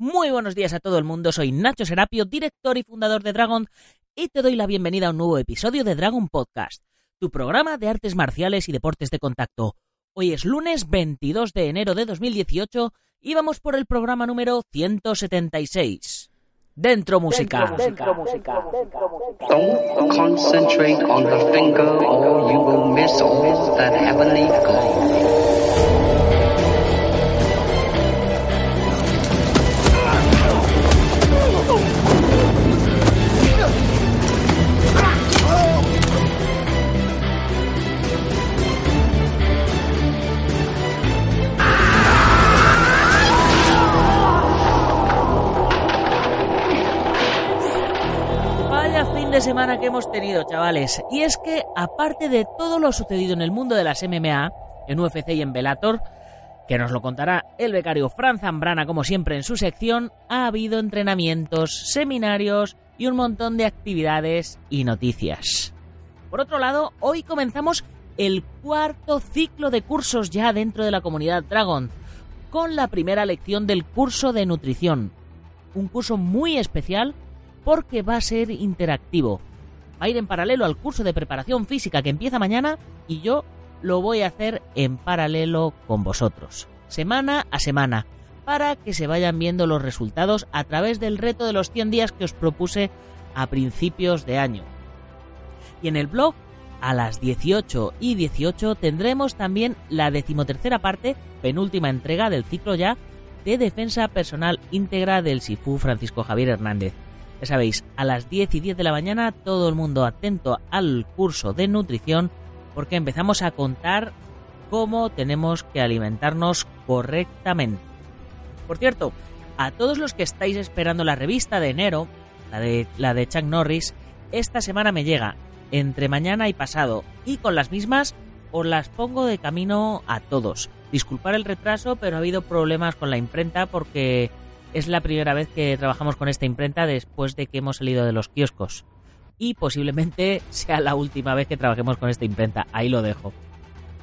Muy buenos días a todo el mundo, soy Nacho Serapio, director y fundador de Dragon, y te doy la bienvenida a un nuevo episodio de Dragon Podcast, tu programa de artes marciales y deportes de contacto. Hoy es lunes 22 de enero de 2018 y vamos por el programa número 176. Dentro música. Dentro música. Don't concentrate on the finger or you will miss all that heavenly. De semana que hemos tenido, chavales. Y es que, aparte de todo lo sucedido en el mundo de las MMA, en UFC y en Bellator, que nos lo contará el becario Fran Zambrana, como siempre en su sección, ha habido entrenamientos, seminarios y un montón de actividades y noticias. Por otro lado, hoy comenzamos el cuarto ciclo de cursos ya dentro de la comunidad Dragon, con la primera lección del curso de nutrición. Un curso muy especial porque va a ser interactivo. Va a ir en paralelo al curso de preparación física que empieza mañana y yo lo voy a hacer en paralelo con vosotros, semana a semana, para que se vayan viendo los resultados a través del reto de los 100 días que os propuse a principios de año. Y en el blog, a las 18 y 18, tendremos también la decimotercera parte, penúltima entrega del ciclo ya, de defensa personal íntegra del SIFU Francisco Javier Hernández. Ya sabéis, a las 10 y 10 de la mañana todo el mundo atento al curso de nutrición porque empezamos a contar cómo tenemos que alimentarnos correctamente. Por cierto, a todos los que estáis esperando la revista de enero, la de, la de Chuck Norris, esta semana me llega entre mañana y pasado y con las mismas os las pongo de camino a todos. Disculpar el retraso, pero ha habido problemas con la imprenta porque es la primera vez que trabajamos con esta imprenta después de que hemos salido de los kioscos. Y posiblemente sea la última vez que trabajemos con esta imprenta. Ahí lo dejo.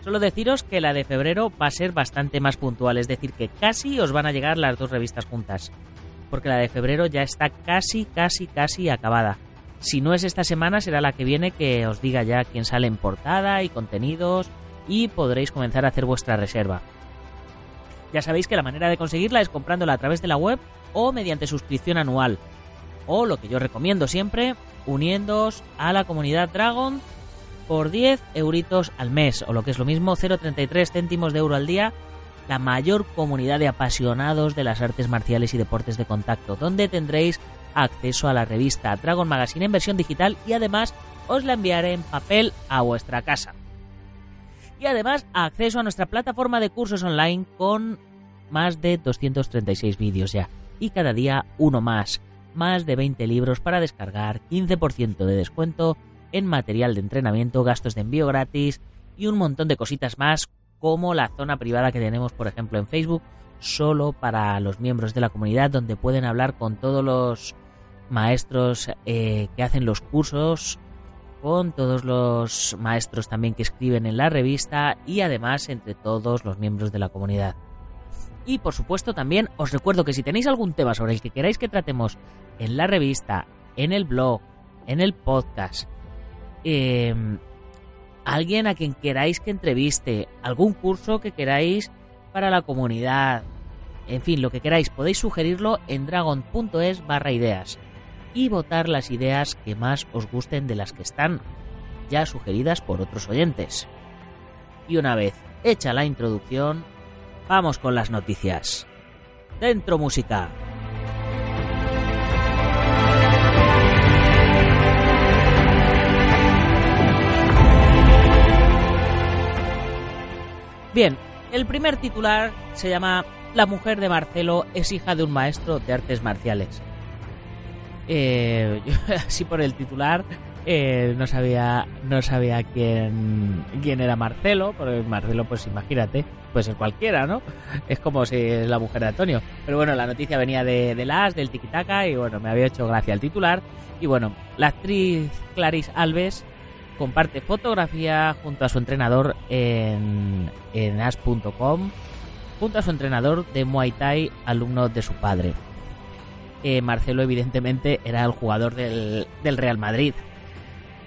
Solo deciros que la de febrero va a ser bastante más puntual, es decir, que casi os van a llegar las dos revistas juntas. Porque la de febrero ya está casi, casi, casi acabada. Si no es esta semana, será la que viene que os diga ya quién sale en portada y contenidos y podréis comenzar a hacer vuestra reserva. Ya sabéis que la manera de conseguirla es comprándola a través de la web o mediante suscripción anual. O lo que yo recomiendo siempre, uniéndoos a la comunidad Dragon por 10 euritos al mes, o lo que es lo mismo, 0,33 céntimos de euro al día, la mayor comunidad de apasionados de las artes marciales y deportes de contacto, donde tendréis acceso a la revista Dragon Magazine en versión digital y además os la enviaré en papel a vuestra casa y además acceso a nuestra plataforma de cursos online con más de 236 vídeos ya. Y cada día uno más, más de 20 libros para descargar, 15% de descuento en material de entrenamiento, gastos de envío gratis y un montón de cositas más como la zona privada que tenemos por ejemplo en Facebook solo para los miembros de la comunidad donde pueden hablar con todos los maestros eh, que hacen los cursos con todos los maestros también que escriben en la revista y además entre todos los miembros de la comunidad. Y por supuesto también os recuerdo que si tenéis algún tema sobre el que queráis que tratemos en la revista, en el blog, en el podcast, eh, alguien a quien queráis que entreviste, algún curso que queráis para la comunidad, en fin, lo que queráis, podéis sugerirlo en dragon.es barra ideas y votar las ideas que más os gusten de las que están ya sugeridas por otros oyentes. Y una vez hecha la introducción, vamos con las noticias. Dentro música. Bien, el primer titular se llama La mujer de Marcelo es hija de un maestro de artes marciales. Eh, yo, así por el titular eh, no sabía no sabía quién quién era Marcelo porque Marcelo pues imagínate pues es cualquiera no es como si es la mujer de Antonio. Pero bueno la noticia venía de, de las del tiquitaca y bueno me había hecho gracia el titular. Y bueno la actriz Clarice Alves comparte fotografía junto a su entrenador en, en as.com junto a su entrenador de Muay Thai alumno de su padre eh, Marcelo evidentemente era el jugador del, Real Madrid.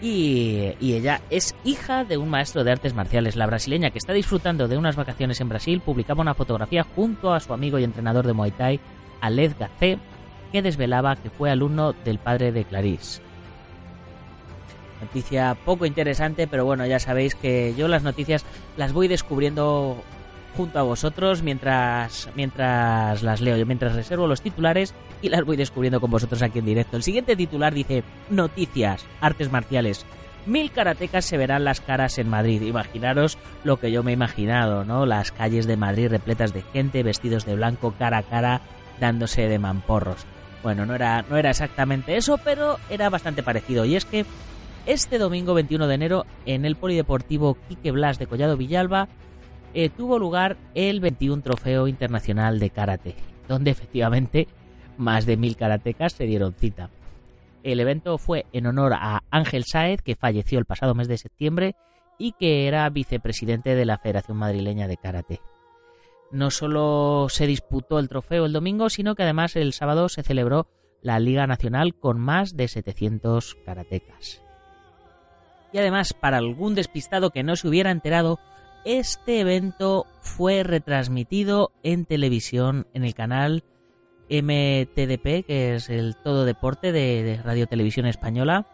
Y, y, ella es hija de un maestro de artes marciales. La brasileña que está disfrutando de unas vacaciones en Brasil publicaba una fotografía junto a su amigo y entrenador de Muay Thai, Aled Gacé, que desvelaba que fue alumno del padre de Clarice. Noticia poco interesante, pero bueno, ya sabéis que yo las noticias las voy descubriendo junto a vosotros mientras, mientras las leo, yo mientras reservo los titulares y las voy descubriendo con vosotros aquí en directo. El siguiente titular dice Noticias, artes marciales. Mil karatecas se verán las caras en Madrid. Imaginaros lo que yo me he imaginado, ¿no? Las calles de Madrid repletas de gente, vestidos de blanco, cara a cara, dándose de mamporros. Bueno, no era, no era exactamente eso, pero era bastante parecido. Y es que este domingo 21 de enero, en el Polideportivo Quique Blas de Collado Villalba, eh, tuvo lugar el 21 Trofeo Internacional de Karate, donde efectivamente más de mil karatecas se dieron cita. El evento fue en honor a Ángel Sáez, que falleció el pasado mes de septiembre y que era vicepresidente de la Federación Madrileña de Karate. No solo se disputó el trofeo el domingo, sino que además el sábado se celebró la Liga Nacional con más de 700 karatecas. Y además, para algún despistado que no se hubiera enterado, este evento fue retransmitido en televisión en el canal MTDP, que es el Todo Deporte de, Radio Televisión Española,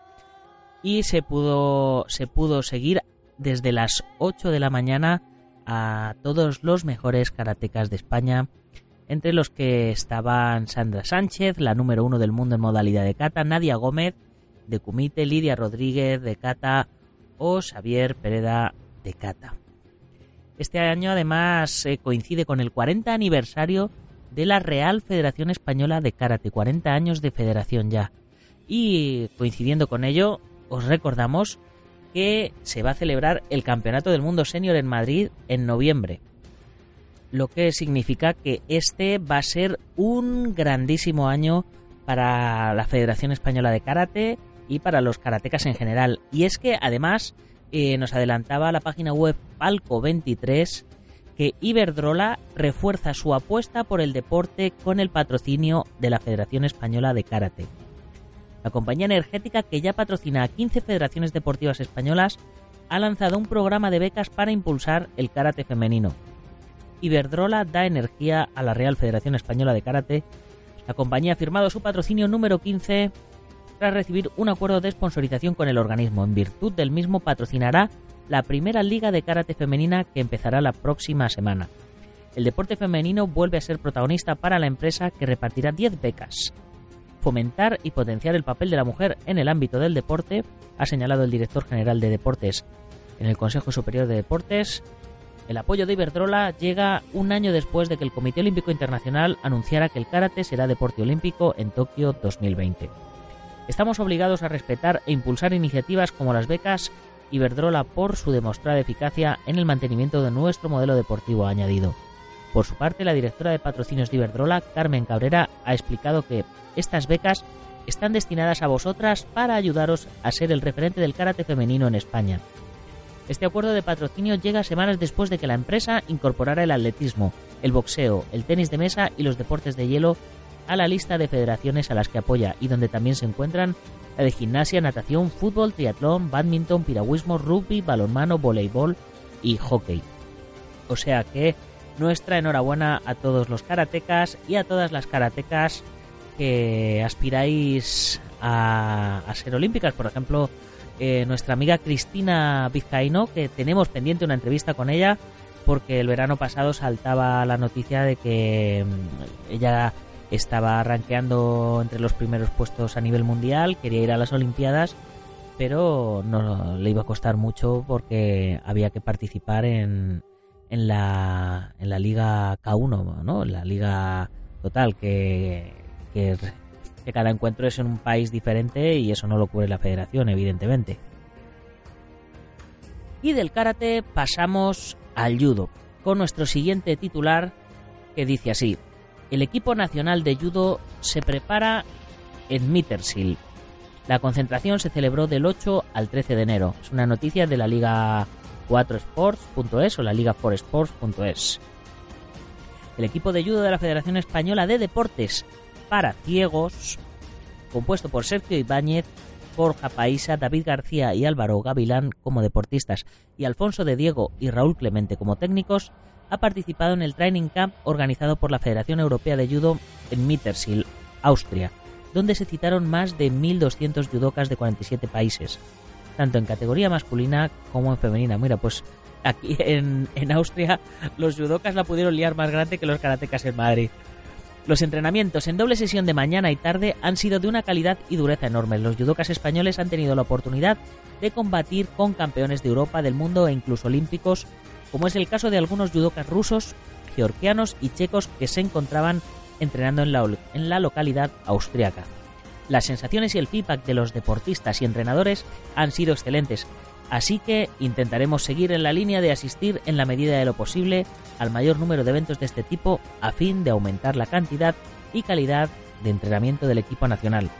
y se pudo, se pudo seguir desde las 8 de la mañana a todos los mejores karatecas de España, entre los que estaban Sandra Sánchez, la número uno del mundo en modalidad de kata, Nadia Gómez de Kumite, Lidia Rodríguez de kata o Xavier Pereda de kata. Este año además eh, coincide con el 40 aniversario de la Real Federación Española de Karate, 40 años de federación ya. Y coincidiendo con ello, os recordamos que se va a celebrar el Campeonato del Mundo Senior en Madrid en noviembre. Lo que significa que este va a ser un grandísimo año para la Federación Española de Karate y para los karatecas en general. Y es que además eh, nos adelantaba la página web Palco 23 que Iberdrola refuerza su apuesta por el deporte con el patrocinio de la Federación Española de Karate. La compañía energética, que ya patrocina a 15 federaciones deportivas españolas, ha lanzado un programa de becas para impulsar el karate femenino. Iberdrola da energía a la Real Federación Española de Karate. La compañía ha firmado su patrocinio número 15 tras recibir un acuerdo de sponsorización con el organismo. En virtud del mismo patrocinará la primera liga de karate femenina que empezará la próxima semana. El deporte femenino vuelve a ser protagonista para la empresa que repartirá 10 becas. Fomentar y potenciar el papel de la mujer en el ámbito del deporte, ha señalado el director general de deportes en el Consejo Superior de Deportes. El apoyo de Iberdrola llega un año después de que el Comité Olímpico Internacional anunciara que el karate será deporte olímpico en Tokio 2020. Estamos obligados a respetar e impulsar iniciativas como las becas Iberdrola por su demostrada eficacia en el mantenimiento de nuestro modelo deportivo añadido. Por su parte, la directora de patrocinios de Iberdrola, Carmen Cabrera, ha explicado que estas becas están destinadas a vosotras para ayudaros a ser el referente del karate femenino en España. Este acuerdo de patrocinio llega semanas después de que la empresa incorporara el atletismo, el boxeo, el tenis de mesa y los deportes de hielo a la lista de federaciones a las que apoya y donde también se encuentran la de gimnasia, natación, fútbol, triatlón, badminton, piragüismo, rugby, balonmano, voleibol y hockey. O sea que nuestra enhorabuena a todos los karatecas y a todas las karatecas que aspiráis a, ser olímpicas. Por ejemplo, eh, nuestra amiga Cristina Vizcaíno, que tenemos pendiente una entrevista con ella, porque el verano pasado saltaba la noticia de que mm, ella estaba rankeando entre los primeros puestos a nivel mundial, quería ir a las Olimpiadas, pero no le iba a costar mucho porque había que participar en, en, la, en la Liga K1, ¿no? La Liga Total, que, que, que cada encuentro es en un país diferente y eso no lo cubre la federación, evidentemente. Y del karate pasamos al judo, con nuestro siguiente titular que dice así, el equipo nacional de judo se prepara en Mittersill. La concentración se celebró del 8 al 13 de enero. Es una noticia de la Liga 4sports.es o la Liga 4sports.es. El equipo de judo de la Federación Española de Deportes para ciegos, compuesto por Sergio Ibáñez, Borja Paisa, David García y Álvaro Gavilán como deportistas y Alfonso de Diego y Raúl Clemente como técnicos, ha participado en el Training Camp organizado por la Federación Europea de Judo en Mittersill, Austria, donde se citaron más de 1.200 judocas de 47 países, tanto en categoría masculina como en femenina. Mira, pues aquí en, en Austria los judocas la pudieron liar más grande que los karatecas en Madrid. Los entrenamientos en doble sesión de mañana y tarde han sido de una calidad y dureza enormes. Los judocas españoles han tenido la oportunidad de combatir con campeones de Europa, del mundo e incluso olímpicos, como es el caso de algunos judocas rusos, georgianos y checos que se encontraban entrenando en la, en la localidad austriaca. Las sensaciones y el feedback de los deportistas y entrenadores han sido excelentes, Así que intentaremos seguir en la línea de asistir en la medida de lo posible al mayor número de eventos de este tipo a fin de aumentar la cantidad y calidad de entrenamiento del equipo nacional.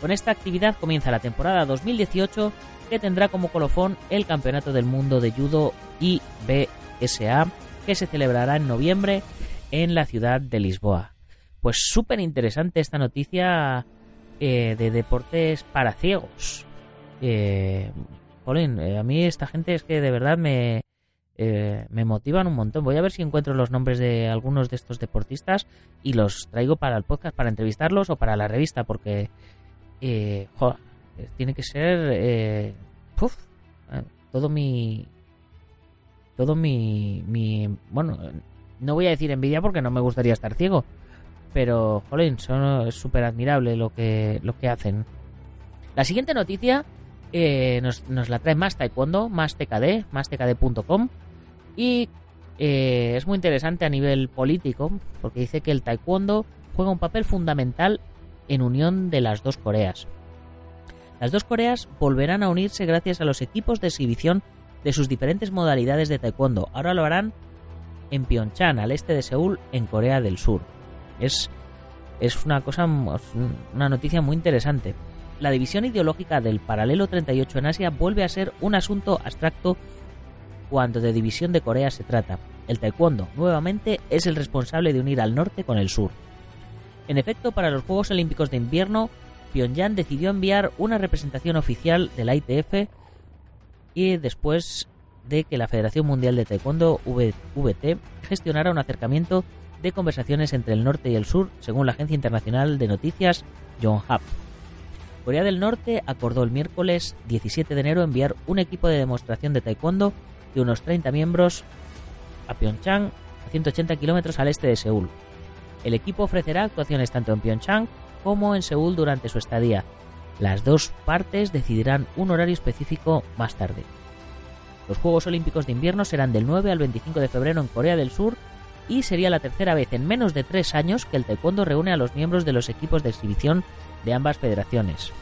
Con esta actividad comienza la temporada 2018 que tendrá como colofón el Campeonato del Mundo de Judo IBSA que se celebrará en noviembre en la ciudad de Lisboa. Pues súper interesante esta noticia eh, de deportes para ciegos. Eh, eh, a mí esta gente es que de verdad me, eh, me motivan un montón. Voy a ver si encuentro los nombres de algunos de estos deportistas y los traigo para el podcast, para entrevistarlos o para la revista, porque eh, tiene que ser todo mi todo mi, mi bueno no voy a decir envidia porque no me gustaría estar ciego pero jolín son es súper admirable lo que lo que hacen la siguiente noticia eh, nos, la trae más taekwondo, más tkd, más tkd.com y eh, es muy interesante a nivel político porque dice que el taekwondo juega un papel fundamental en unión de las dos Coreas. Las dos Coreas volverán a unirse gracias a los equipos de exhibición de sus diferentes modalidades de taekwondo. Ahora lo harán en Pyeongchang, al este de Seúl, en Corea del Sur. Es, es una cosa, una noticia muy interesante la división ideológica del paralelo 38 en Asia vuelve a ser un asunto abstracto cuando de división de Corea se trata. El taekwondo, nuevamente, es el responsable de unir al norte con el sur. En efecto, para los Juegos Olímpicos de Invierno, Pyongyang decidió enviar una representación oficial de la ITF y después de que la Federación Mundial de Taekwondo VT gestionara un acercamiento de conversaciones entre el norte y el sur, según la agencia internacional de noticias Yonhap. Corea del Norte acordó el miércoles 17 de enero enviar un equipo de demostración de taekwondo de unos 30 miembros a Pyeongchang, a 180 kilómetros al este de Seúl. El equipo ofrecerá actuaciones tanto en Pyeongchang como en Seúl durante su estadía. Las dos partes decidirán un horario específico más tarde. Los Juegos Olímpicos de Invierno serán del 9 al 25 de febrero en Corea del Sur y sería la tercera vez en menos de tres años que el taekwondo reúne a los miembros de los equipos de exhibición de ambas federaciones.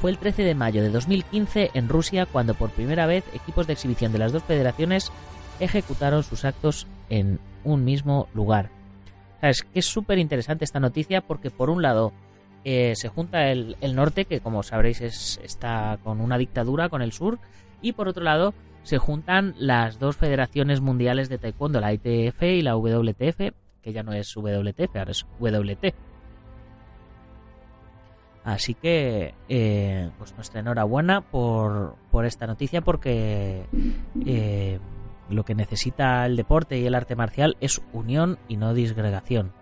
Fue el 13 de mayo de 2015 en Rusia cuando por primera vez equipos de exhibición de las dos federaciones ejecutaron sus actos en un mismo lugar. Es que es súper interesante esta noticia porque por un lado eh, se junta el, norte, que como sabréis está con una dictadura con el sur, y por otro lado se juntan las dos federaciones mundiales de taekwondo, la ITF y la WTF, que ya no es WTF, ahora es WT. Así que, eh, pues nuestra enhorabuena por, por esta noticia porque eh, lo que necesita el deporte y el arte marcial es unión y no disgregación.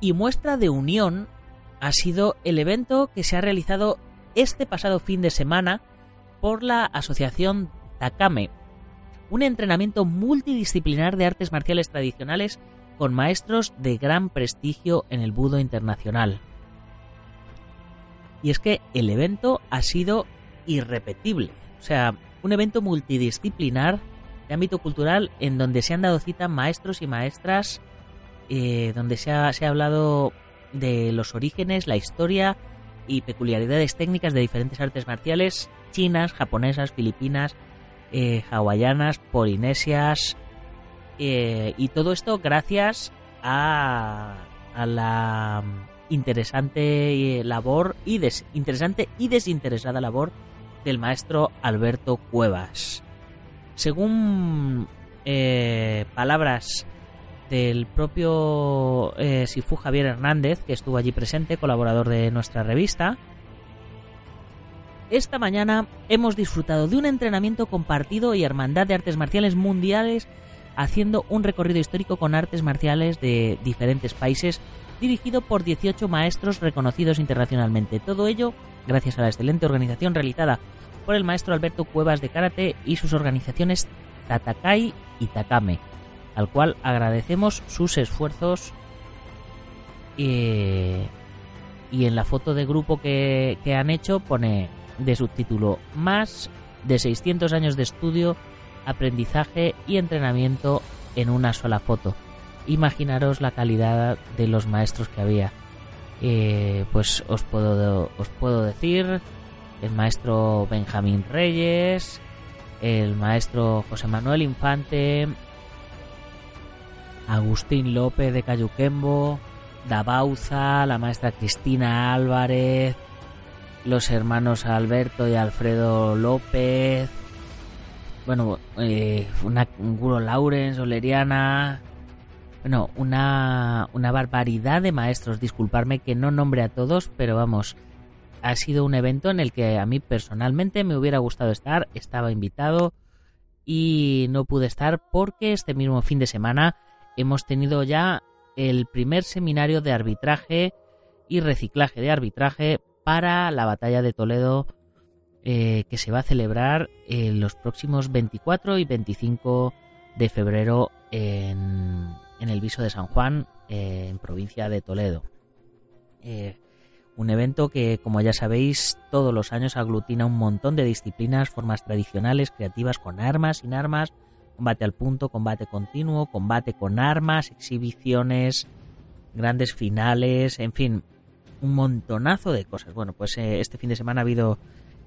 Y muestra de unión ha sido el evento que se ha realizado este pasado fin de semana por la asociación Takame, un entrenamiento multidisciplinar de artes marciales tradicionales con maestros de gran prestigio en el budo internacional y es que el evento ha sido irrepetible. O sea, un evento multidisciplinar de ámbito cultural en donde se han dado cita maestros y maestras, eh, donde se ha, se ha hablado de los orígenes, la historia y peculiaridades técnicas de diferentes artes marciales chinas, japonesas, filipinas, eh, hawaianas, polinesias, eh, y todo esto gracias a, a la interesante labor y des, interesante y desinteresada labor del maestro Alberto Cuevas. Según eh, palabras del propio eh, Sifu Javier Hernández, que estuvo allí presente, colaborador de nuestra revista. Esta mañana hemos disfrutado de un entrenamiento compartido y hermandad de artes marciales mundiales, haciendo un recorrido histórico con artes marciales de diferentes países, dirigido por 18 maestros reconocidos internacionalmente. Todo ello gracias a la excelente organización realizada por el maestro Alberto Cuevas de Karate y sus organizaciones Tatakai y Takame al cual agradecemos sus esfuerzos y en la foto de grupo que, que han hecho pone de subtítulo más de 600 años de estudio, aprendizaje y entrenamiento en una sola foto. Imaginaros la calidad de los maestros que había. Eh, pues os puedo, os puedo decir el maestro Benjamín Reyes, el maestro José Manuel Infante, Agustín López de Cayuquembo, Dabauza, la maestra Cristina Álvarez, los hermanos Alberto y Alfredo López, bueno, eh, una Laurens, Oleriana, bueno, una, una barbaridad de maestros. Disculparme que no nombre a todos, pero vamos, ha sido un evento en el que a mí personalmente me hubiera gustado estar, estaba invitado y no pude estar porque este mismo fin de semana hemos tenido ya el primer seminario de arbitraje y reciclaje de arbitraje para la batalla de Toledo eh, que se va a celebrar en los próximos 24 y 25 de febrero en, el Viso de San Juan, eh, en provincia de Toledo. Eh, un evento que, como ya sabéis, todos los años aglutina un montón de disciplinas, formas tradicionales, creativas con armas, sin armas, combate al punto, combate continuo, combate con armas, exhibiciones, grandes finales, en fin, un montonazo de cosas. Bueno, pues eh, este fin de semana ha habido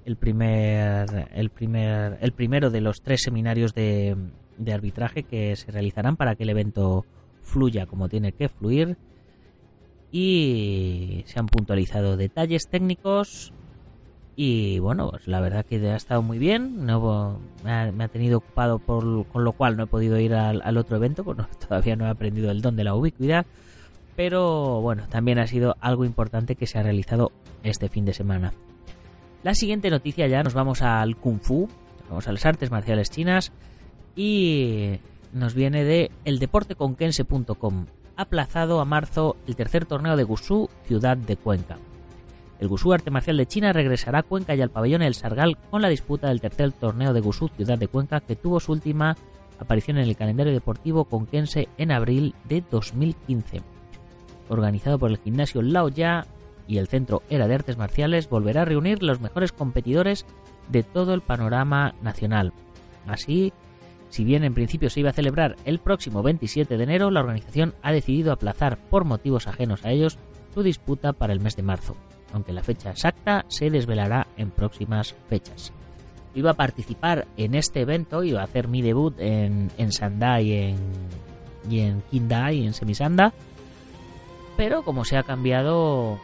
el primer, el primer, el primero de los tres seminarios de, de arbitraje que se realizarán para que el evento fluya como tiene que fluir y se han puntualizado detalles técnicos y bueno, pues la verdad que ha estado muy bien. No, me, ha, tenido ocupado, por, con lo cual no he podido ir al, otro evento, porque todavía no he aprendido el don de la ubicuidad. Pero bueno, también ha sido algo importante que se ha realizado este fin de semana. La siguiente noticia ya nos vamos al Kung Fu, vamos a las artes marciales chinas y nos viene de eldeporteconquense.com. Aplazado a marzo el tercer torneo de Gusú, ciudad de Cuenca. El Gusú Arte Marcial de China regresará a Cuenca y al pabellón El Sargal con la disputa del tercer torneo de Gusú Ciudad de Cuenca que tuvo su última aparición en el calendario deportivo conquense en abril de 2015. Organizado por el gimnasio Lao Ya y el Centro Era de Artes Marciales, volverá a reunir los mejores competidores de todo el panorama nacional. Así, si bien en principio se iba a celebrar el próximo 27 de enero, la organización ha decidido aplazar por motivos ajenos a ellos su disputa para el mes de marzo aunque la fecha exacta se desvelará en próximas fechas. Iba a participar en este evento, iba a hacer mi debut en, en Sandai y en, y en Kindai, en Semisanda, pero como se ha cambiado,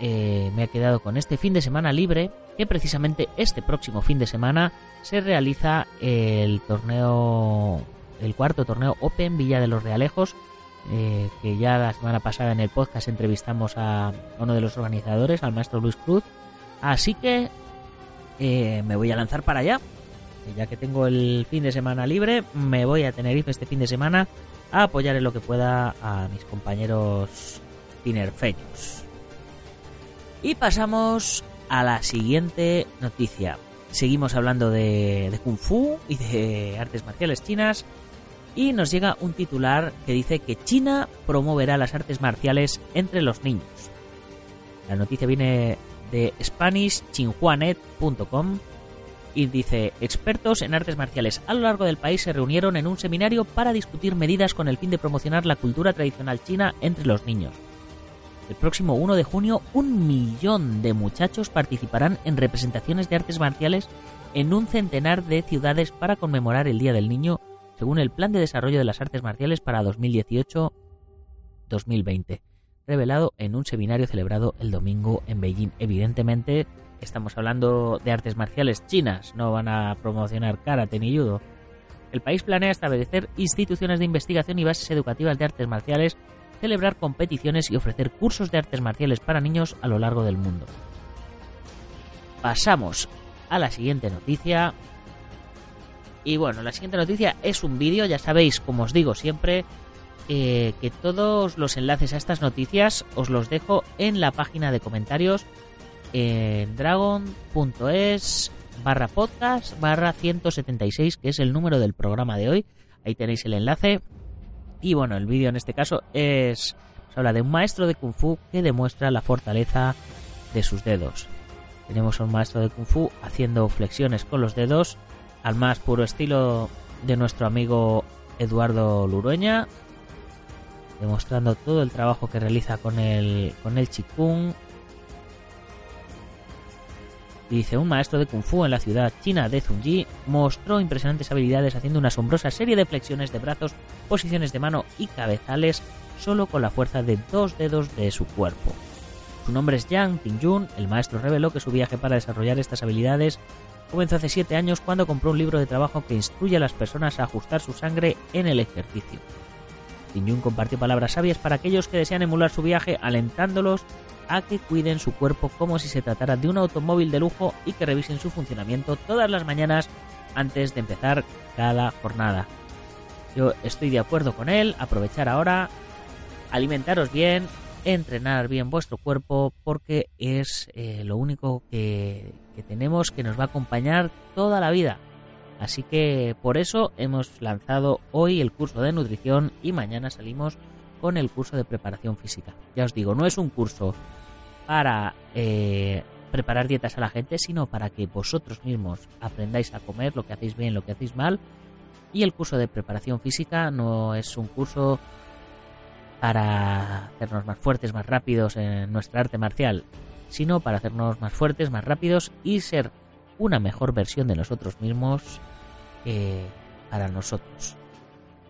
eh, me ha quedado con este fin de semana libre, que precisamente este próximo fin de semana se realiza el torneo, el cuarto torneo Open Villa de los Realejos, eh, que ya la semana pasada en el podcast entrevistamos a uno de los organizadores, al maestro Luis Cruz. Así que eh, me voy a lanzar para allá. Ya que tengo el fin de semana libre, me voy a Tenerife este fin de semana a apoyar en lo que pueda a mis compañeros tinerfeños. Y pasamos a la siguiente noticia. Seguimos hablando de, Kung Fu y de artes marciales chinas y nos llega un titular que dice que China promoverá las artes marciales entre los niños. La noticia viene de SpanishChinhuanet.com y dice, expertos en artes marciales a lo largo del país se reunieron en un seminario para discutir medidas con el fin de promocionar la cultura tradicional china entre los niños. El próximo 1 de junio, un millón de muchachos participarán en representaciones de artes marciales en un centenar de ciudades para conmemorar el Día del Niño según el Plan de Desarrollo de las Artes Marciales para 2018-2020, revelado en un seminario celebrado el domingo en Beijing. Evidentemente, estamos hablando de artes marciales chinas, no van a promocionar karate ni judo. El país planea establecer instituciones de investigación y bases educativas de artes marciales, celebrar competiciones y ofrecer cursos de artes marciales para niños a lo largo del mundo. Pasamos a la siguiente noticia. Y bueno, la siguiente noticia es un vídeo, ya sabéis, como os digo siempre, eh, que todos los enlaces a estas noticias os los dejo en la página de comentarios en dragon.es barra podcast barra 176, que es el número del programa de hoy. Ahí tenéis el enlace. Y bueno, el vídeo en este caso es. habla de un maestro de Kung Fu que demuestra la fortaleza de sus dedos. Tenemos un maestro de Kung Fu haciendo flexiones con los dedos al más puro estilo de nuestro amigo Eduardo Lurueña, demostrando todo el trabajo que realiza con el, con el Dice, un maestro de Kung Fu en la ciudad china de Zunji mostró impresionantes habilidades haciendo una asombrosa serie de flexiones de brazos, posiciones de mano y cabezales solo con la fuerza de dos dedos de su cuerpo. Su nombre es Yang Tingyun, el maestro reveló que su viaje para desarrollar estas habilidades comenzó hace 7 años cuando compró un libro de trabajo que instruye a las personas a ajustar su sangre en el ejercicio. Tingyun compartió palabras sabias para aquellos que desean emular su viaje, alentándolos a que cuiden su cuerpo como si se tratara de un automóvil de lujo y que revisen su funcionamiento todas las mañanas antes de empezar cada jornada. Yo estoy de acuerdo con él, aprovechar ahora, alimentaros bien, entrenar bien vuestro cuerpo porque es eh, lo único que tenemos que nos va a acompañar toda la vida. Así que por eso hemos lanzado hoy el curso de nutrición y mañana salimos con el curso de preparación física. Ya os digo, no es un curso para eh, preparar dietas a la gente, sino para que vosotros mismos aprendáis a comer lo que hacéis bien, lo que hacéis mal. Y el curso de preparación física no es un curso para hacernos más fuertes, más rápidos en nuestra arte marcial, sino para hacernos más fuertes, más rápidos y ser una mejor versión de nosotros mismos eh, para nosotros.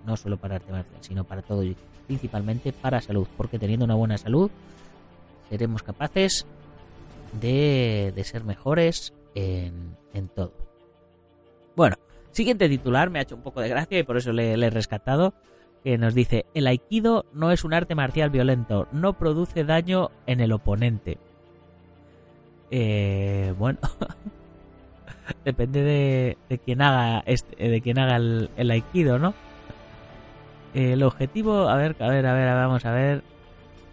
No solo para arte marcial, sino para todo y principalmente para salud, porque teniendo una buena salud seremos capaces de, ser mejores en, todo. Bueno, siguiente titular me ha hecho un poco de gracia y por eso le, he rescatado. Que nos dice: El aikido no es un arte marcial violento, no produce daño en el oponente. Eh, bueno, depende de, de, quien haga este, de quien haga el, aikido, ¿no? El objetivo, a ver, a ver, a ver, vamos a ver.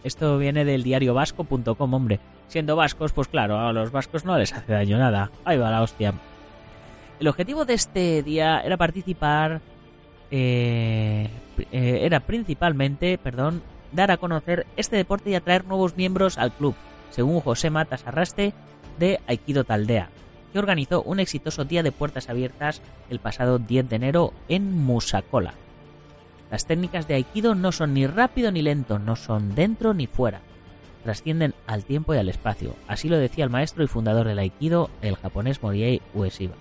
Esto viene del diario vasco.com, hombre. Siendo vascos, pues claro, a los vascos no les hace daño nada. Ahí va la hostia. El objetivo de este día era participar. Eh, eh, era principalmente, perdón, dar a conocer este deporte y atraer nuevos miembros al club, según José Matas Arraste de Aikido Taldea, organizó un exitoso día de puertas abiertas el pasado 10 de enero en Musacola. Las técnicas de Aikido no son ni rápido ni lento, no son dentro ni fuera. Trascienden al tiempo y al espacio. Así lo decía el maestro y fundador del Aikido, el japonés Moriei Ueshiba.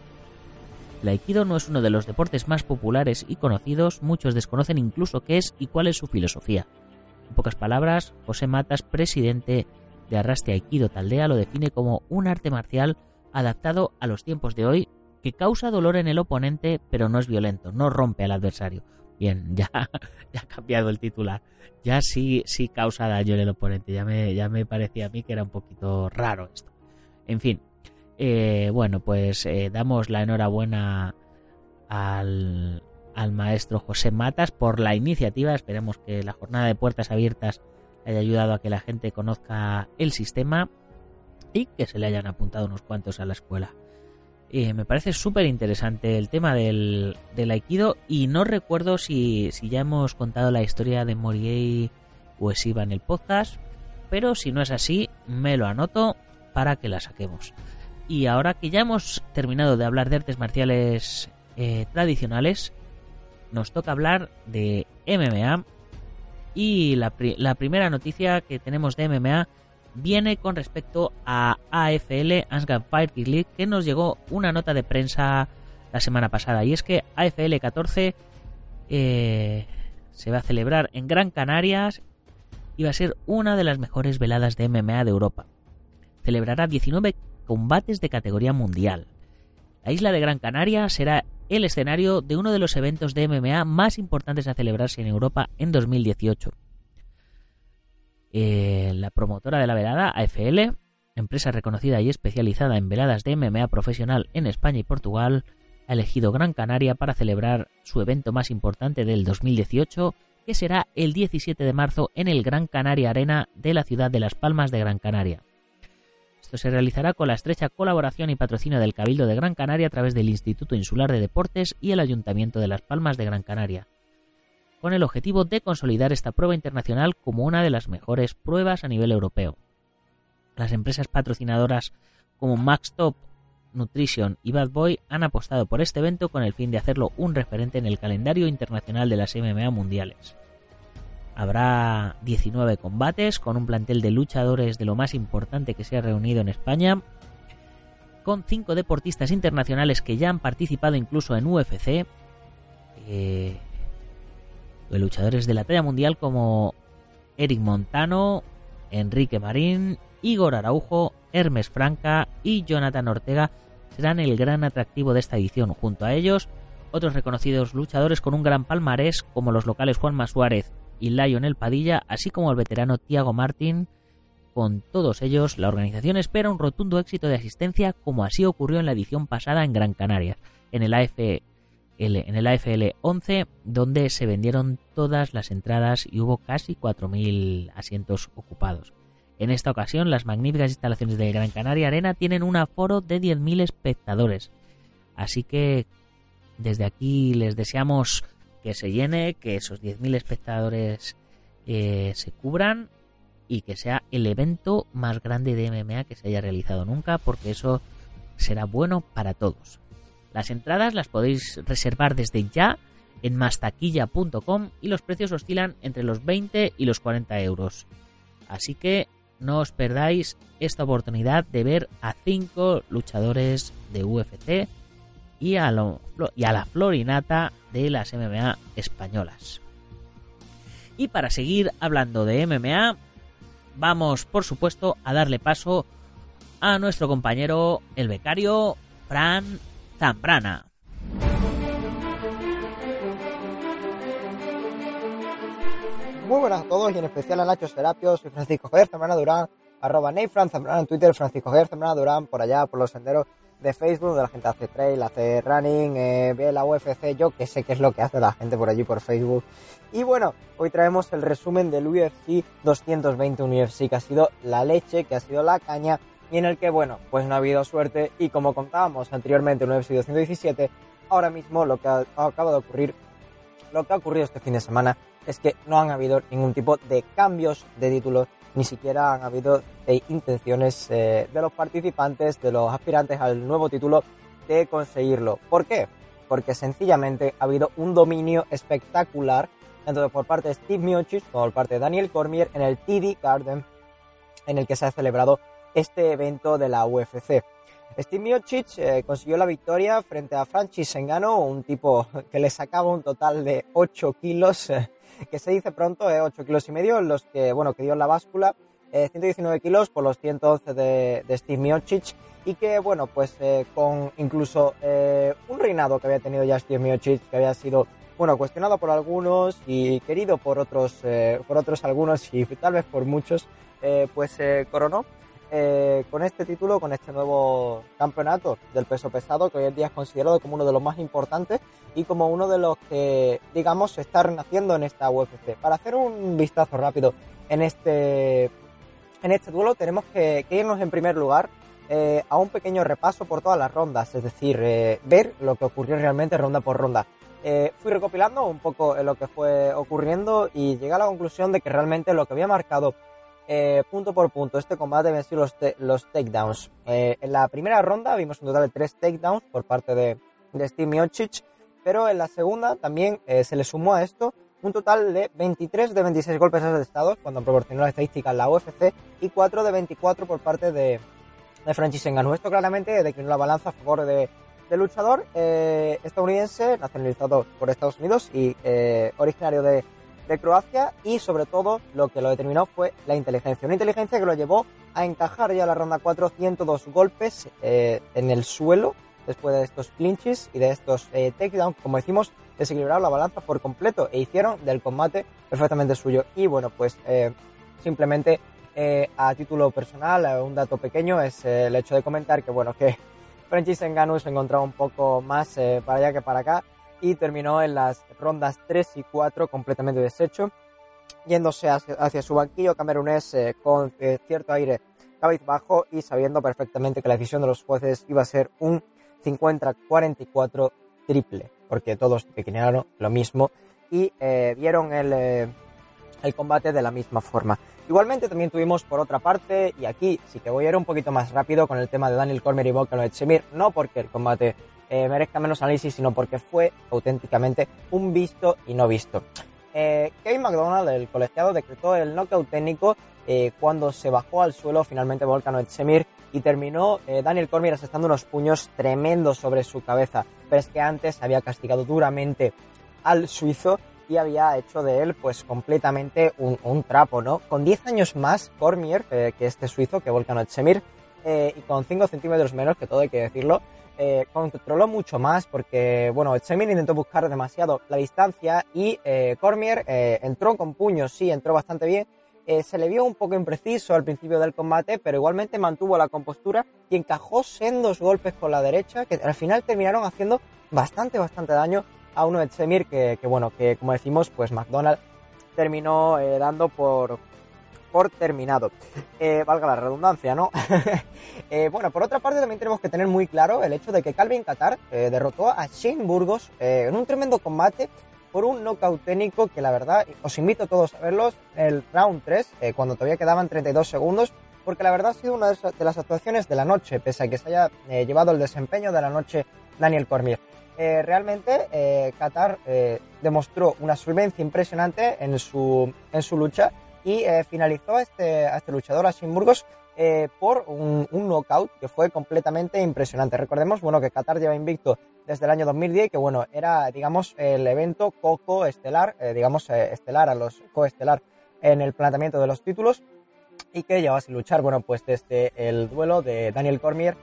El Aikido no es uno de los deportes más populares y conocidos, muchos desconocen incluso qué es y cuál es su filosofía. En pocas palabras, José Matas, presidente de Arraste Aikido Taldea, lo define como un arte marcial adaptado a los tiempos de hoy que causa dolor en el oponente pero no es violento, no rompe al adversario. Bien, ya, ya ha cambiado el titular. Ya sí, sí causa daño en el oponente. Ya me, ya me parecía a mí que era un poquito raro esto. En fin, eh, bueno, pues eh, damos la enhorabuena al, al maestro José Matas por la iniciativa. Esperemos que la jornada de puertas abiertas haya ayudado a que la gente conozca el sistema que se le hayan apuntado unos cuantos a la escuela. Eh, me parece súper interesante el tema del, Aikido y no recuerdo si, ya hemos contado la historia de Moriei Ueshiba en el podcast, pero si no es así, me lo anoto para que la saquemos. Y ahora que ya hemos terminado de hablar de artes marciales eh, tradicionales, nos toca hablar de MMA. Y la, la primera noticia que tenemos de MMA viene con respecto a AFL, Ansgar League, que nos llegó una nota de prensa la semana pasada. Y es que AFL 14 eh, se va a celebrar en Gran Canarias y va a ser una de las mejores veladas de MMA de Europa. Celebrará 19 combates de categoría mundial. La isla de Gran Canaria será el escenario de uno de los eventos de MMA más importantes a celebrarse en Europa en 2018. Eh, la promotora de la velada, AFL, empresa reconocida y especializada en veladas de MMA profesional en España y Portugal, ha elegido Gran Canaria para celebrar su evento más importante del 2018, que será el 17 de marzo en el Gran Canaria Arena de la ciudad de Las Palmas de Gran Canaria. Esto se realizará con la estrecha colaboración y patrocinio del Cabildo de Gran Canaria a través del Instituto Insular de Deportes y el Ayuntamiento de Las Palmas de Gran Canaria, con el objetivo de consolidar esta prueba internacional como una de las mejores pruebas a nivel europeo. Las empresas patrocinadoras como Top Nutrition y Bad Boy han apostado por este evento con el fin de hacerlo un referente en el calendario internacional de las MMA mundiales. Habrá 19 combates con un plantel de luchadores de lo más importante que se ha reunido en España, con 5 deportistas internacionales que ya han participado incluso en UFC, eh, luchadores de la talla mundial como Eric Montano, Enrique Marín, Igor Araujo, Hermes Franca y Jonathan Ortega serán el gran atractivo de esta edición. Junto a ellos, otros reconocidos luchadores con un gran palmarés como los locales Juanma Suárez y Lionel Padilla, así como el veterano Tiago Martín. Con todos ellos, la organización espera un rotundo éxito de asistencia, como así ocurrió en la edición pasada en Gran Canaria, en el AFL, en el AFL 11, donde se vendieron todas las entradas y hubo casi 4.000 asientos ocupados. En esta ocasión, las magníficas instalaciones de Gran Canaria Arena tienen un aforo de 10.000 espectadores. Así que desde aquí les deseamos que se llene, que esos 10.000 espectadores eh, se cubran y que sea el evento más grande de MMA que se haya realizado nunca, porque eso será bueno para todos. Las entradas las podéis reservar desde ya en mastaquilla.com y los precios oscilan entre los 20 y los 40 euros. Así que no os perdáis esta oportunidad de ver a 5 luchadores de UFC y a, y a la florinata de las MMA españolas. Y para seguir hablando de MMA, vamos por supuesto a darle paso a nuestro compañero el becario Fran Zambrana. Muy buenas a todos y en especial a Nacho Serapio, soy Francisco Javier Zambrana Durán, arroba Fran Zambrana en Twitter, Francisco Javier Zambrana Durán, por allá, por los senderos de Facebook, de la gente hace trail, hace running, eh, ve la UFC, yo que sé qué es lo que hace la gente por allí por Facebook. Y bueno, hoy traemos el resumen del UFC 220, un UFC que ha sido la leche, que ha sido la caña, y en el que, bueno, pues no ha habido suerte, y como contábamos anteriormente en un UFC 217, ahora mismo lo que acaba de ocurrir, lo que ha ocurrido este fin de semana, es que no han habido ningún tipo de cambios de títulos ni siquiera han habido eh, intenciones eh, de los participantes, de los aspirantes al nuevo título, de conseguirlo. ¿Por qué? Porque sencillamente ha habido un dominio espectacular, tanto por parte de Steve Miocic como por parte de Daniel Cormier, en el TD Garden, en el que se ha celebrado este evento de la UFC. Steve Miocic eh, consiguió la victoria frente a Francis Engano, un tipo que le sacaba un total de 8 kilos que se dice pronto, eh, 8 kilos y medio, los que, bueno, que dio en la báscula, 119 eh, kilos por los 111 de, de Steve Miocic y que, bueno, pues eh, con incluso eh, un reinado que había tenido ya Steve Miocic, que había sido, bueno, cuestionado por algunos y querido por otros, por otros algunos y tal vez por muchos, pues coronó eh, con este título, con este nuevo campeonato del peso pesado, que hoy en día es considerado como uno de los más importantes y como uno de los que, digamos, se está renaciendo en esta UFC. Para hacer un vistazo rápido en este, en este duelo, tenemos que, irnos en primer lugar eh, a un pequeño repaso por todas las rondas, es decir, eh, ver lo que ocurrió realmente ronda por ronda. fui recopilando un poco lo que fue ocurriendo y llegué a la conclusión de que realmente lo que había marcado eh, punto por punto, este combate ser los, los takedowns. Eh, en la primera ronda vimos un total de 3 takedowns por parte de, de Steve Miocic, pero en la segunda también eh, se le sumó a esto un total de 23 de 26 golpes asestados cuando proporcionó la estadística en la UFC y 4 de 24 por parte de, de Francis Ngannou. Esto claramente declinó la balanza a favor de, del luchador estadounidense nacionalizado por Estados Unidos y originario de, de Croacia y sobre todo lo que lo determinó fue la inteligencia. Una inteligencia que lo llevó a encajar ya la ronda 4 102 golpes eh, en el suelo después de estos clinches y de estos eh, takedowns, como decimos, desequilibraron la balanza por completo e hicieron del combate perfectamente suyo. Y bueno, pues eh, simplemente eh, a título personal, un dato pequeño es el hecho de comentar que bueno, que Francis Ngannou se encontraba un poco más para allá que para acá y terminó en las rondas 3 y 4 completamente deshecho, yéndose hacia, su banquillo camerunés eh, con eh, cierto aire cabizbajo y sabiendo perfectamente que la decisión de los jueces iba a ser un 50-44 triple, porque todos declinaron lo mismo y eh, vieron el, el combate de la misma forma. Igualmente también tuvimos por otra parte, y aquí sí que voy a ir un poquito más rápido con el tema de Daniel Cormier y Volkan Echemir, no porque el combate eh, merezca menos análisis, sino porque fue auténticamente un visto y no visto. Eh, Kevin McDonald, el colegiado, decretó el knockout técnico eh, cuando se bajó al suelo finalmente Volkan Echemir y terminó eh, Daniel Cormier asestando unos puños tremendos sobre su cabeza. Pero es que antes había castigado duramente al suizo y había hecho de él pues completamente un, trapo, ¿no? Con 10 años más Cormier eh, que este suizo, que Volkan Echemir, eh, y con 5 centímetros menos, que todo hay que decirlo, eh, controló mucho más porque, bueno, Echemir intentó buscar demasiado la distancia y eh, Cormier eh, entró con puños, sí, entró bastante bien. Se le vio un poco impreciso al principio del combate, pero igualmente mantuvo la compostura y encajó sendos golpes con la derecha que al final terminaron haciendo bastante, bastante daño a uno de Echemir que, bueno, que como decimos, pues McDonald terminó dando por, terminado. Eh, valga la redundancia, ¿no? eh, bueno, por otra parte también tenemos que tener muy claro el hecho de que Calvin Qatar eh, derrotó a Shane Burgos en un tremendo combate por un knockout técnico que la verdad os invito a todos a verlos el round 3 eh, cuando todavía quedaban 32 segundos porque la verdad ha sido una de, las actuaciones de la noche pese a que se haya llevado el desempeño de la noche Daniel Cormier. Realmente Qatar demostró una solvencia impresionante en su, en su lucha y eh, finalizó a este, a este luchador, a Shane Burgos, eh, por un, un, knockout que fue completamente impresionante. Recordemos, bueno, que Qatar lleva invicto desde el año 2010 y que, bueno, era, digamos, el evento coco estelar, eh, digamos, estelar a los coestelar en el planteamiento de los títulos y que llevaba sin luchar, bueno, pues desde el duelo de Daniel Cormier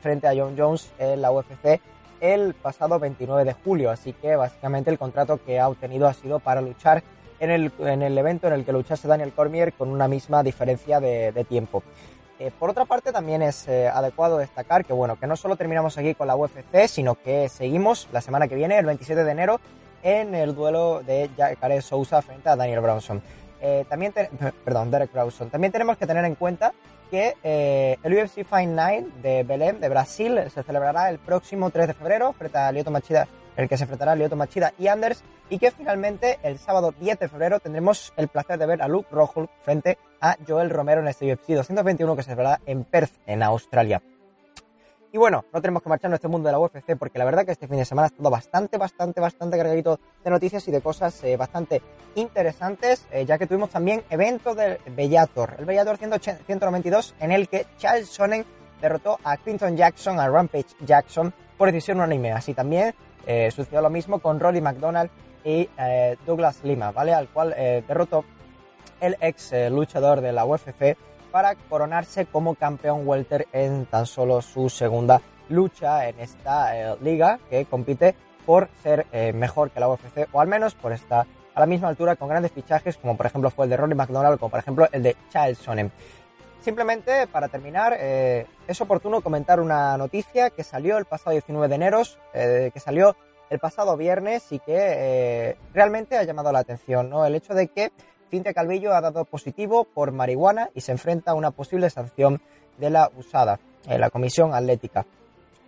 frente a John Jones en la UFC el pasado 29 de julio. Así que básicamente el contrato que ha obtenido ha sido para luchar en el, en el evento en el que luchase Daniel Cormier con una misma diferencia de, de tiempo. Eh, por otra parte, también es eh, adecuado destacar que, bueno, que no solo terminamos aquí con la UFC, sino que seguimos la semana que viene, el 27 de enero, en el duelo de Jacare Sousa frente a Daniel Brownson. Eh, también, te, perdón, Derek Brownson. También tenemos que tener en cuenta que eh, el UFC Fight Night de Belém, de Brasil, se celebrará el próximo 3 de febrero frente a Lyoto Machida, el que se enfrentará a Lyoto Machida y Anders, y que finalmente el sábado 10 de febrero tendremos el placer de ver a Luke Rockhold frente a Joel Romero en este UFC 221 que se celebrará en Perth, en Australia. Y bueno, no tenemos que marcharnos este mundo de la UFC porque la verdad que este fin de semana ha estado bastante, bastante, bastante cargadito de noticias y de cosas eh, bastante interesantes, eh, ya que tuvimos también evento del Bellator, el Bellator 192 en el que Charles Sonnen derrotó a Clinton Jackson, a Rampage Jackson, por decisión unánime. Así también eh, sucedió lo mismo con Rolly McDonald y eh, Douglas Lima, ¿vale? Al cual eh, derrotó el ex luchador de la UFC para coronarse como campeón welter en tan solo su segunda lucha en esta liga que compite por ser mejor que la UFC o al menos por estar a la misma altura con grandes fichajes como por ejemplo fue el de Rory McDonald o como por ejemplo el de Charles Sonnen. Simplemente para terminar eh, es oportuno comentar una noticia que salió el pasado 19 de enero, eh, que salió el pasado viernes y que eh, realmente ha llamado la atención, ¿no? El hecho de que Cintia Calvillo ha dado positivo por marihuana y se enfrenta a una posible sanción de la USADA, la Comisión Atlética.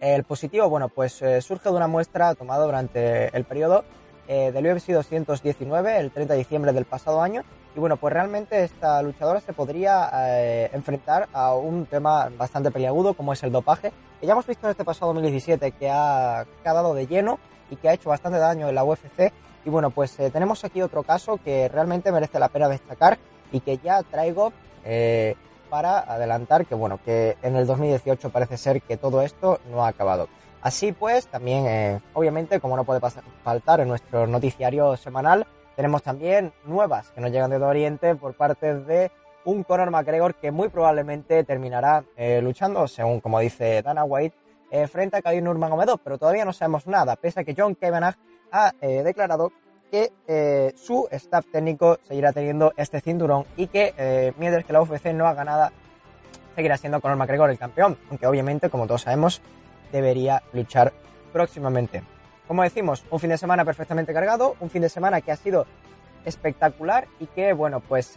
El positivo, bueno, pues surge de una muestra tomada durante el periodo del UFC 219, el 30 de diciembre del pasado año. Y bueno, pues realmente esta luchadora se podría eh, enfrentar a un tema bastante peliagudo como es el dopaje, que ya hemos visto en este pasado 2017 que ha, que ha dado de lleno y que ha hecho bastante daño en la UFC. Y bueno, pues eh, tenemos aquí otro caso que realmente merece la pena destacar y que ya traigo eh, para adelantar que bueno, que en el 2018 parece ser que todo esto no ha acabado. Así pues, también, eh, obviamente, como no puede pasar, faltar en nuestro noticiario semanal, tenemos también nuevas que nos llegan de Oriente por parte de un Conor McGregor que muy probablemente terminará eh, luchando, según como dice Dana White, eh, frente a Khabib Nurmagomedov, pero todavía no sabemos nada, pese a que John Kavanagh ha eh, declarado que su staff técnico seguirá teniendo este cinturón y que mientras que la UFC no haga nada, seguirá siendo Conor McGregor el campeón, aunque obviamente, como todos sabemos, debería luchar próximamente. Como decimos, un fin de semana perfectamente cargado, un fin de semana que ha sido espectacular y que, bueno, pues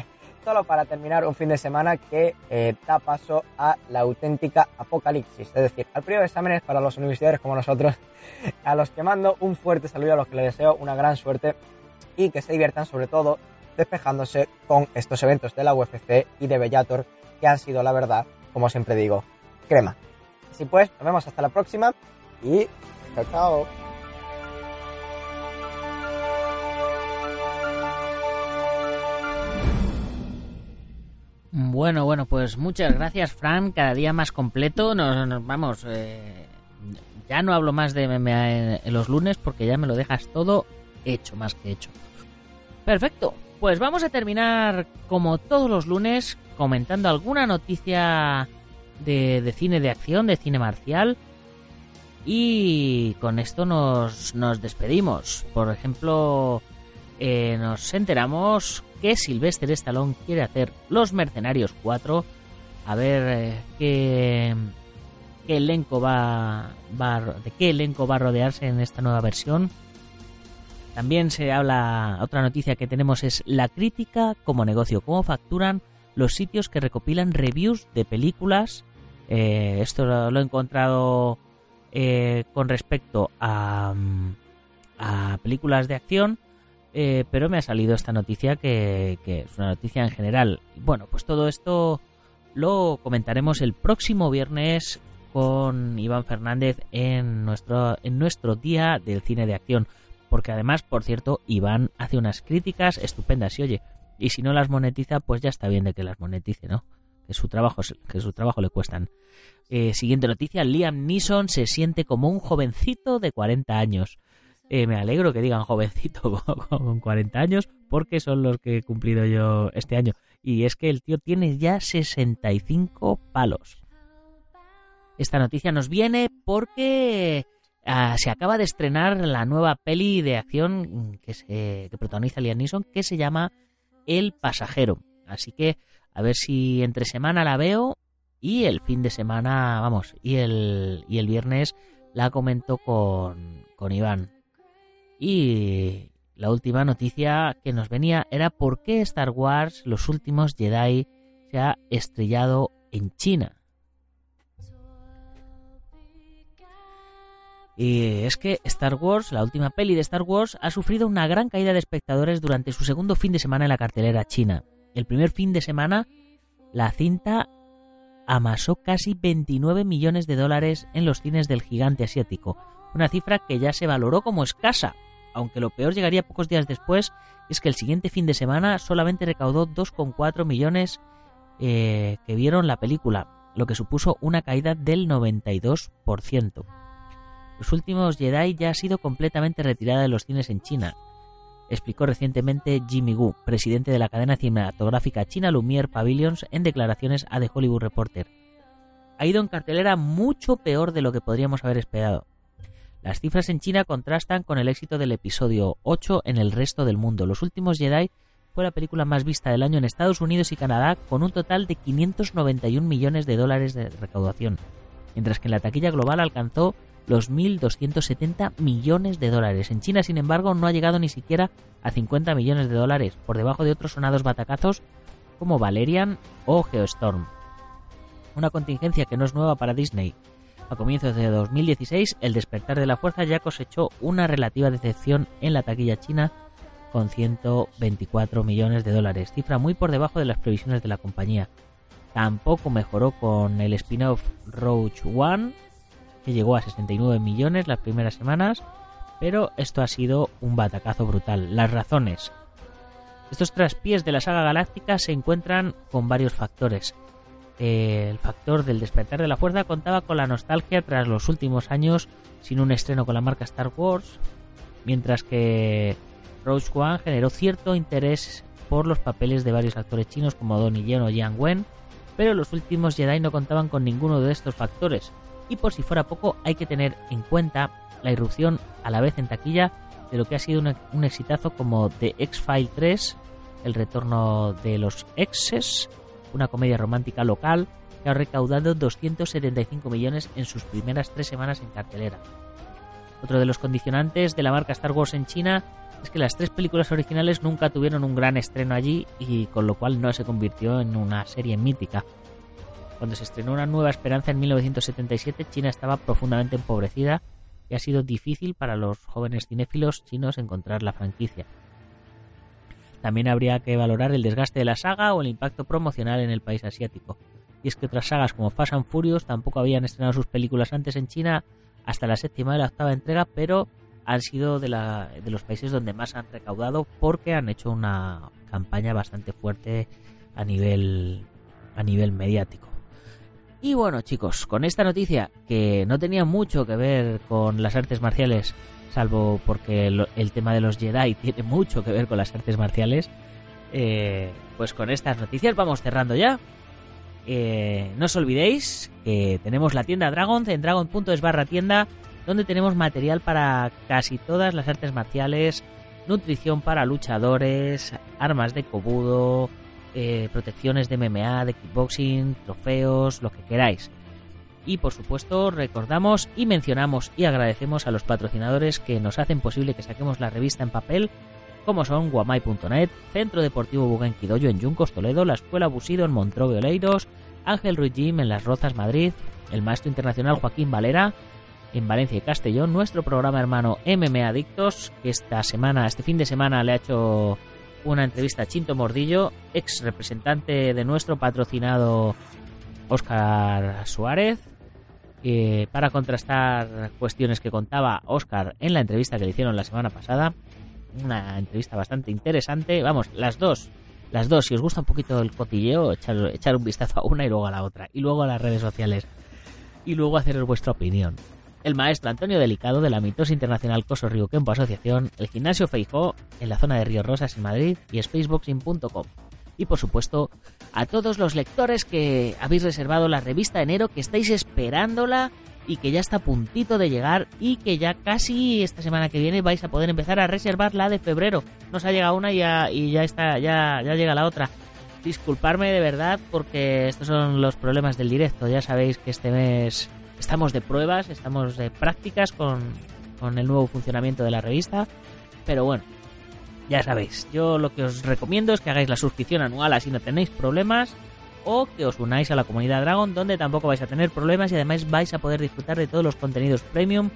solo para terminar un fin de semana que eh, da paso a la auténtica apocalipsis, es decir, al periodo de exámenes para los universitarios como nosotros, a los que mando un fuerte saludo, a los que les deseo una gran suerte y que se diviertan sobre todo despejándose con estos eventos de la UFC y de Bellator que han sido, la verdad, como siempre digo, crema. Así pues, nos vemos hasta la próxima y chao, chao. Bueno, bueno, pues muchas gracias, Fran. Cada día más completo. Nos, vamos. Eh, ya no hablo más de MMA en, los lunes porque ya me lo dejas todo hecho, más que hecho. Perfecto. Pues vamos a terminar como todos los lunes comentando alguna noticia de, de cine de acción, de cine marcial. Y con esto nos, nos despedimos. Por ejemplo, eh, nos enteramos que Sylvester Stallone quiere hacer Los Mercenarios 4. A ver eh, qué, qué, elenco va, de qué elenco va a rodearse en esta nueva versión. También se habla, otra noticia que tenemos es la crítica como negocio, cómo facturan los sitios que recopilan reviews de películas. Eh, esto lo, he encontrado con respecto a, a películas de acción eh, pero me ha salido esta noticia que, es una noticia en general. Bueno, pues todo esto lo comentaremos el próximo viernes con Iván Fernández en nuestro, en nuestro día del cine de acción. Porque además, por cierto, Iván hace unas críticas estupendas y oye, y si no las monetiza, pues ya está bien de que las monetice, ¿no? Que su trabajo, que su trabajo le cuestan. Eh, siguiente noticia, Liam Neeson se siente como un jovencito de 40 años. Eh, me alegro que digan jovencito con 40 años porque son los que he cumplido yo este año. Y es que el tío tiene ya 65 palos. Esta noticia nos viene porque ah, se acaba de estrenar la nueva peli de acción que, se, que protagoniza Liam Neeson que se llama El Pasajero. Así que a ver si entre semana la veo y el fin de semana, vamos, y el, y el viernes la comento con, con Iván. Y la última noticia que nos venía era por qué Star Wars, los últimos Jedi, se ha estrellado en China. Y es que Star Wars, la última peli de Star Wars, ha sufrido una gran caída de espectadores durante su segundo fin de semana en la cartelera china. El primer fin de semana, la cinta amasó casi 29 millones de dólares en los cines del gigante asiático, una cifra que ya se valoró como escasa aunque lo peor llegaría pocos días después, es que el siguiente fin de semana solamente recaudó 2,4 millones eh, que vieron la película, lo que supuso una caída del 92%. Los últimos Jedi ya ha sido completamente retirada de los cines en China, explicó recientemente Jimmy Gu, presidente de la cadena cinematográfica china Lumiere Pavilions, en declaraciones a The Hollywood Reporter. Ha ido en cartelera mucho peor de lo que podríamos haber esperado. Las cifras en China contrastan con el éxito del episodio 8 en el resto del mundo. Los últimos Jedi fue la película más vista del año en Estados Unidos y Canadá con un total de 591 millones de dólares de recaudación, mientras que en la taquilla global alcanzó los 1.270 millones de dólares. En China, sin embargo, no ha llegado ni siquiera a 50 millones de dólares, por debajo de otros sonados batacazos como Valerian o Geostorm. Una contingencia que no es nueva para Disney, a comienzos de 2016, El despertar de la fuerza ya cosechó una relativa decepción en la taquilla china con 124 millones de dólares, cifra muy por debajo de las previsiones de la compañía. Tampoco mejoró con el spin-off Roach One, llegó a 69 millones las primeras semanas, pero esto ha sido un batacazo brutal. Las razones. Estos traspiés de la saga galáctica se encuentran con varios factores el factor del despertar de la fuerza contaba con la nostalgia tras los últimos años sin un estreno con la marca Star Wars, mientras que Rogue One generó cierto interés por los papeles de varios actores chinos como Donnie Yen o Yang Wen, pero los últimos Jedi no contaban con ninguno de estos factores. Y por si fuera poco, hay que tener en cuenta la irrupción a la vez en taquilla de lo que ha sido un, exitazo como The X-File 3, El retorno de los exes, una comedia romántica local que ha recaudado 275 millones en sus primeras tres semanas en cartelera. Otro de los condicionantes de la marca Star Wars en China es que las tres películas originales nunca tuvieron un gran estreno allí y con lo cual no se convirtió en una serie mítica. Cuando se estrenó Una Nueva Esperanza en 1977, China estaba profundamente empobrecida y ha sido difícil para los jóvenes cinéfilos chinos encontrar la franquicia. También habría que valorar el desgaste de la saga o el impacto promocional en el país asiático. Y es que otras sagas como Fast and Furious tampoco habían estrenado sus películas antes en China hasta la séptima y la octava entrega, pero han sido de, los países donde más han recaudado porque han hecho una campaña bastante fuerte a nivel mediático. Y bueno chicos, con esta noticia que no tenía mucho que ver con las artes marciales, salvo porque el, tema de los Jedi tiene mucho que ver con las artes marciales, eh, pues con estas noticias vamos cerrando ya. Eh, no os olvidéis que tenemos la tienda Dragon en dragon.es barra tienda, donde tenemos material para casi todas las artes marciales, nutrición para luchadores, armas de cobudo, eh, protecciones de MMA, de kickboxing, trofeos, lo que queráis. Y por supuesto recordamos y mencionamos y agradecemos a los patrocinadores que nos hacen posible que saquemos la revista en papel, como son guamay.net, Centro Deportivo Buguenquidoyo en Yuncos, Toledo, la Escuela Busido en Montrove Oleiros, Ángel Ruiz Jim en Las Rozas, Madrid, el maestro internacional Joaquín Valera en Valencia y Castellón, nuestro programa hermano MMA Adictos, que esta semana, este fin de semana le ha hecho una entrevista a Chinto Mordillo, ex representante de nuestro patrocinado Óscar Suárez, eh, para contrastar cuestiones que contaba Óscar en la entrevista que le hicieron la semana pasada. Una entrevista bastante interesante. Vamos, las dos, las dos, si os gusta un poquito el cotilleo, echar, un vistazo a una y luego a la otra. Y luego a las redes sociales. Y luego haceros vuestra opinión el maestro Antonio Delicado de la Mitosa Internacional Coso Río Kempo Asociación, el Gimnasio Feijó en la zona de Río Rosas en Madrid y spaceboxing.com. Y por supuesto, a todos los lectores que habéis reservado la revista enero, que estáis esperándola y que ya está a puntito de llegar y que ya casi esta semana que viene vais a poder empezar a reservar la de febrero. Nos ha llegado una y ya, y ya está, ya, ya llega la otra. Disculparme de verdad porque estos son los problemas del directo. Ya sabéis que este mes estamos de pruebas, estamos de prácticas con, con el nuevo funcionamiento de la revista. Pero bueno, ya sabéis, yo lo que os recomiendo es que hagáis la suscripción anual así no tenéis problemas o que os unáis a la comunidad Dragon donde tampoco vais a tener problemas y además vais a poder disfrutar de todos los contenidos premium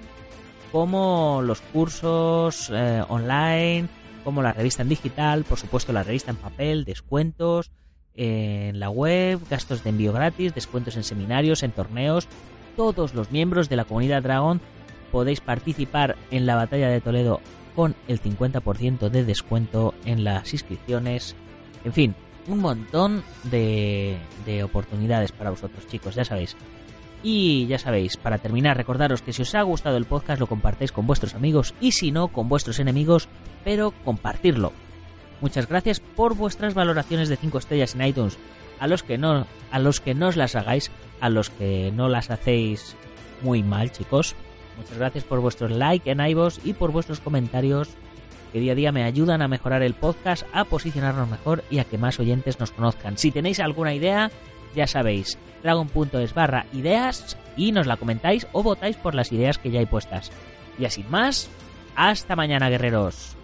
como los cursos eh, online, como la revista en digital, por supuesto la revista en papel, descuentos en la web, gastos de envío gratis, descuentos en seminarios, en torneos, todos los miembros de la comunidad Dragon podéis participar en la batalla de Toledo con el 50% de descuento en las inscripciones. En fin, un montón de, de, oportunidades para vosotros, chicos, ya sabéis. Y ya sabéis, para terminar, recordaros que si os ha gustado el podcast lo compartéis con vuestros amigos y si no, con vuestros enemigos, pero compartirlo. Muchas gracias por vuestras valoraciones de 5 estrellas en iTunes. A los que no, a los que no os las hagáis, a los que no las hacéis muy mal, chicos. Muchas gracias por vuestros like en iVoox y por vuestros comentarios que día a día me ayudan a mejorar el podcast, a posicionarnos mejor y a que más oyentes nos conozcan. Si tenéis alguna idea, ya sabéis, dragon.es barra ideas y nos la comentáis o votáis por las ideas que ya hay puestas. Y así más, hasta mañana guerreros.